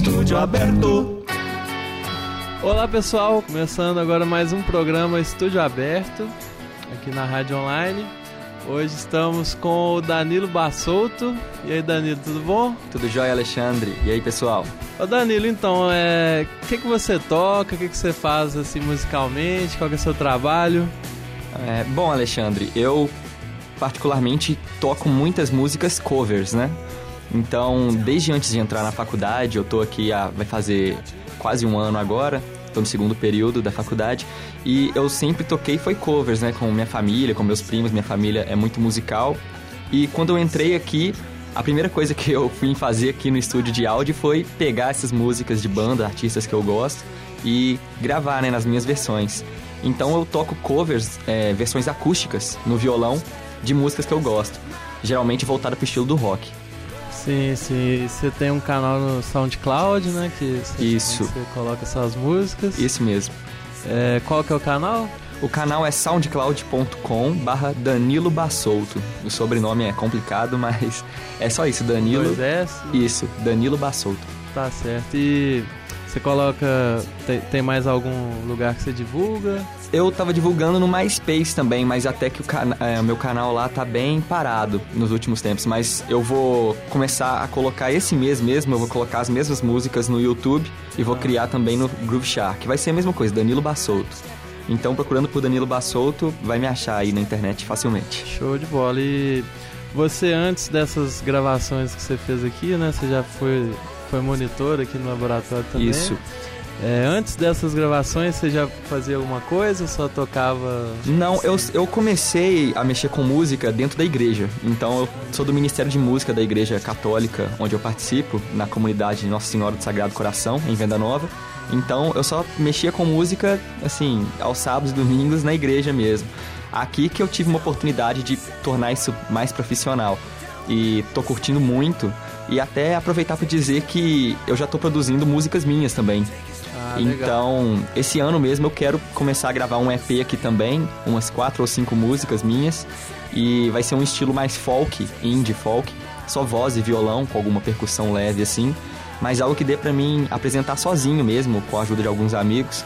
Estúdio Aberto. Olá pessoal, começando agora mais um programa Estúdio Aberto aqui na Rádio Online. Hoje estamos com o Danilo Bassolto. E aí, Danilo, tudo bom? Tudo jóia, Alexandre. E aí, pessoal? Ô Danilo, então, é... o que, que você toca? O que, que você faz assim musicalmente? Qual é o seu trabalho? É, bom, Alexandre, eu particularmente toco muitas músicas covers, né? Então, desde antes de entrar na faculdade, eu tô aqui há, vai fazer quase um ano agora, tô no segundo período da faculdade, e eu sempre toquei foi covers, né, com minha família, com meus primos, minha família é muito musical. E quando eu entrei aqui, a primeira coisa que eu fui fazer aqui no estúdio de áudio foi pegar essas músicas de banda, artistas que eu gosto, e gravar, né, nas minhas versões. Então eu toco covers, é, versões acústicas no violão de músicas que eu gosto, geralmente voltada pro estilo do rock. Sim, sim. Você tem um canal no SoundCloud, né? Que você, Isso. Você coloca suas músicas. Isso mesmo. É, qual que é o canal? O canal é soundcloud.com barra Danilo Bassolto. O sobrenome é complicado, mas é só isso, Danilo. Dois S? Isso, Danilo Bassolto. Tá certo. E você coloca. Tem, tem, mais algum lugar que você divulga? Eu tava divulgando no MySpace também, mas até que o cana é, meu canal lá tá bem parado nos últimos tempos. Mas eu vou começar a colocar esse mês mesmo, eu vou colocar as mesmas músicas no YouTube e vou criar também no Groove Shark, vai ser a mesma coisa, Danilo Bassolto. Então, procurando por Danilo Bassolto, vai me achar aí na internet facilmente. Show de bola. E você, antes dessas gravações que você fez aqui, né? Você já foi foi monitor aqui no laboratório também. Isso. É, antes dessas gravações, você já fazia alguma coisa? Só tocava? Não, eu, eu comecei a mexer com música dentro da igreja. Então, eu sou do Ministério de Música da Igreja Católica, onde eu participo, na comunidade Nossa Senhora do Sagrado Coração, em Venda Nova. Então, eu só mexia com música, assim, aos sábados e domingos na igreja mesmo. Aqui que eu tive uma oportunidade de tornar isso mais profissional. E tô curtindo muito e até aproveitar para dizer que eu já estou produzindo músicas minhas também. Ah, então, legal. esse ano mesmo eu quero começar a gravar um EP aqui também, umas quatro ou cinco músicas minhas. E vai ser um estilo mais folk, indie folk, só voz e violão, com alguma percussão leve assim. Mas algo que dê para mim apresentar sozinho mesmo, com a ajuda de alguns amigos.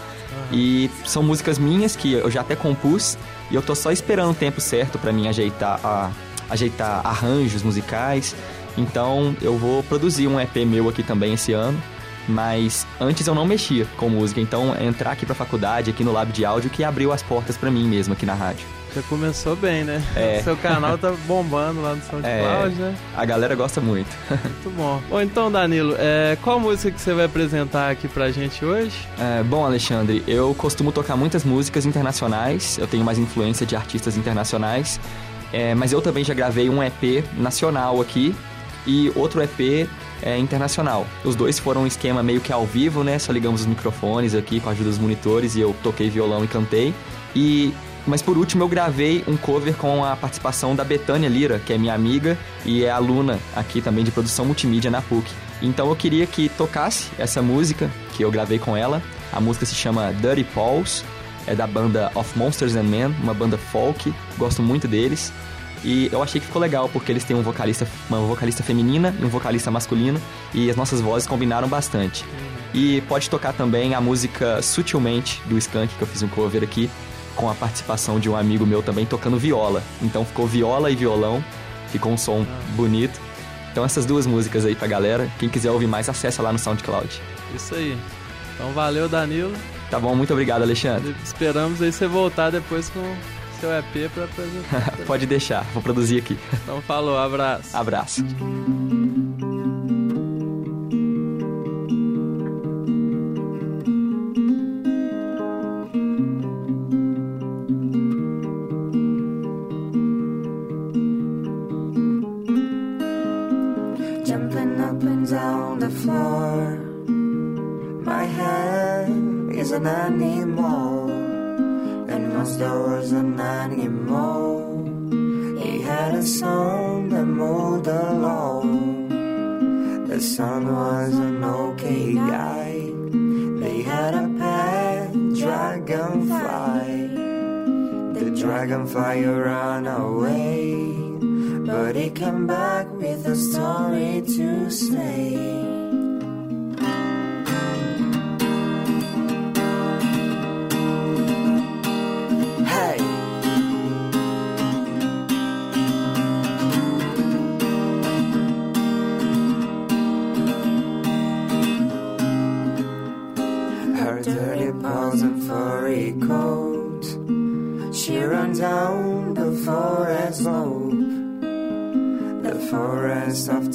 E são músicas minhas que eu já até compus e eu tô só esperando o tempo certo para mim ajeitar, a, ajeitar arranjos musicais então eu vou produzir um EP meu aqui também esse ano. Mas antes eu não mexia com música, então entrar aqui pra faculdade, aqui no Lab de Áudio, que abriu as portas para mim mesmo aqui na rádio. Já começou bem, né? É. Seu canal tá bombando lá no SoundCloud, é, né? A galera gosta muito. muito bom. Bom, então, Danilo, é, qual música que você vai apresentar aqui pra gente hoje? É, bom, Alexandre, eu costumo tocar muitas músicas internacionais, eu tenho mais influência de artistas internacionais, é, mas eu também já gravei um EP nacional aqui, e outro EP é, internacional. Os dois foram um esquema meio que ao vivo, né? Só ligamos os microfones aqui com a ajuda dos monitores e eu toquei violão e cantei. E mas por último eu gravei um cover com a participação da Betânia Lira, que é minha amiga e é aluna aqui também de produção multimídia na PUC. Então eu queria que tocasse essa música que eu gravei com ela. A música se chama Dirty Paws, é da banda Of Monsters and Men, uma banda folk, gosto muito deles. E eu achei que ficou legal, porque eles têm um vocalista, uma vocalista feminina e um vocalista masculino, e as nossas vozes combinaram bastante. E pode tocar também a música Sutilmente, do Skank, que eu fiz um cover aqui, com a participação de um amigo meu também tocando viola. Então ficou viola e violão, ficou um som bonito. Então essas duas músicas aí pra galera. Quem quiser ouvir mais, acessa lá no SoundCloud. Isso aí. Então valeu, Danilo. Tá bom, muito obrigado, Alexandre. Esperamos aí você voltar depois com seu EP pra apresentar. Pode deixar, vou produzir aqui. Então falou, abraço. Abraço. The son was an okay guy. They had a pet dragonfly. The dragonfly ran away. But he came back with a story to say.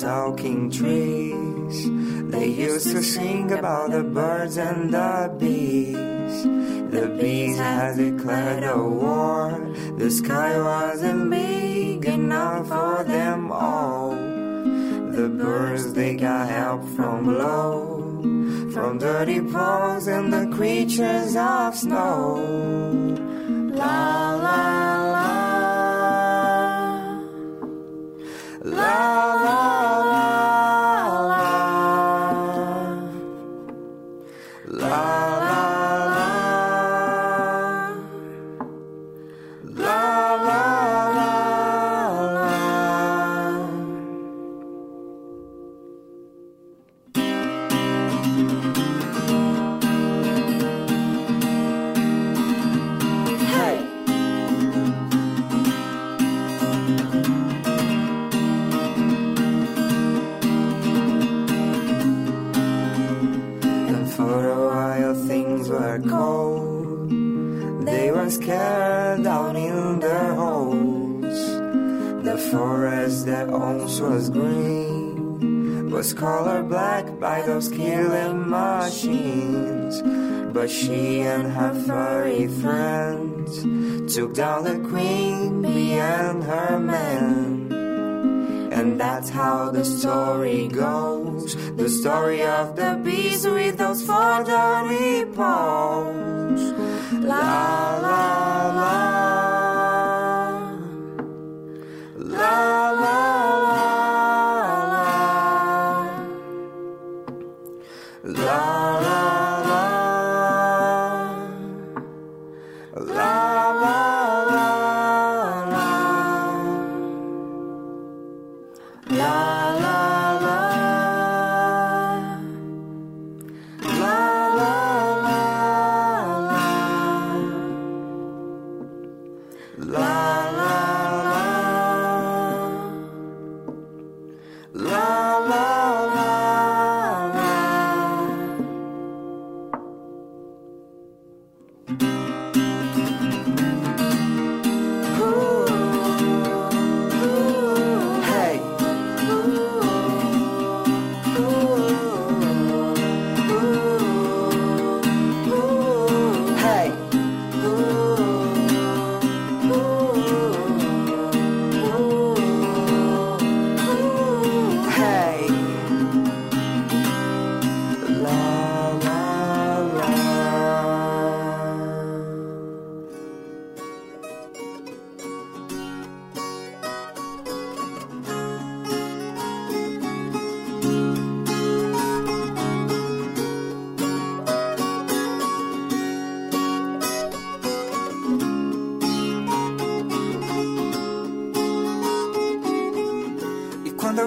Talking trees. They used to sing about the birds and the bees. The bees had declared a war. The sky wasn't big enough for them all. The birds they got help from below. From dirty paws and the creatures of snow. La la la. La la was green was colored black by those killing machines. But she and her furry friends took down the queen bee and her men. And that's how the story goes. The story of the bees with those four dirty paws. La la.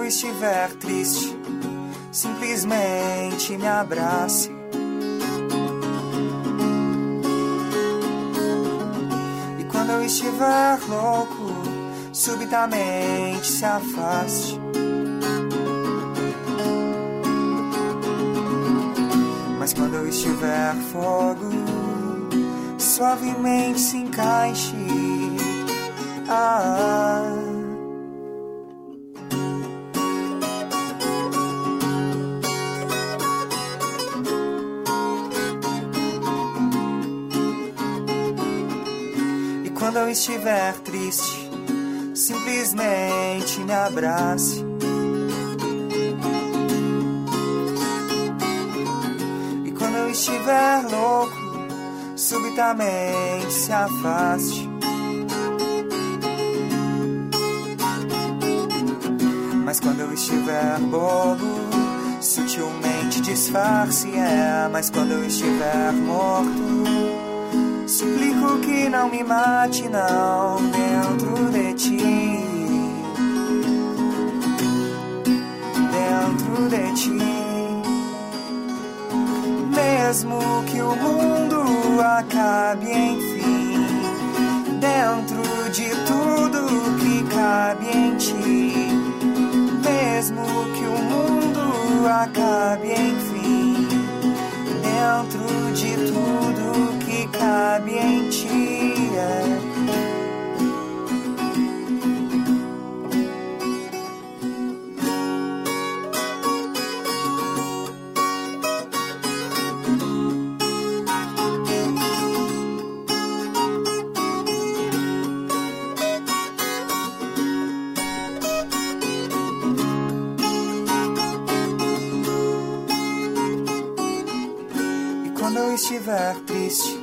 Eu estiver triste, simplesmente me abrace. E quando eu estiver louco, subitamente se afaste. Mas quando eu estiver fogo, suavemente se encaixe. Ah. E quando eu estiver triste, simplesmente me abrace. E quando eu estiver louco, subitamente se afaste. Mas quando eu estiver bobo, sutilmente disfarce. É, mas quando eu estiver morto, suplico que não me mate, não, dentro de ti. Dentro de ti. Mesmo que o mundo acabe, enfim, dentro de tudo que cabe em ti. Mesmo que o mundo acabe, enfim, dentro de tudo cabe em ti. É. estiver triste,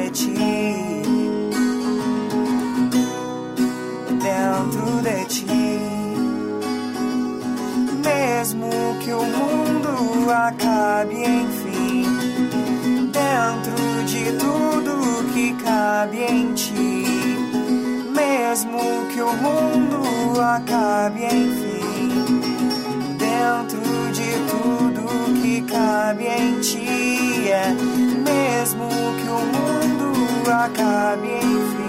Dentro de ti. Mesmo que o mundo acabe, enfim, dentro de tudo que cabe em ti. Mesmo que o mundo acabe, enfim, dentro de tudo que cabe em ti. É mesmo que o mundo acabe, enfim,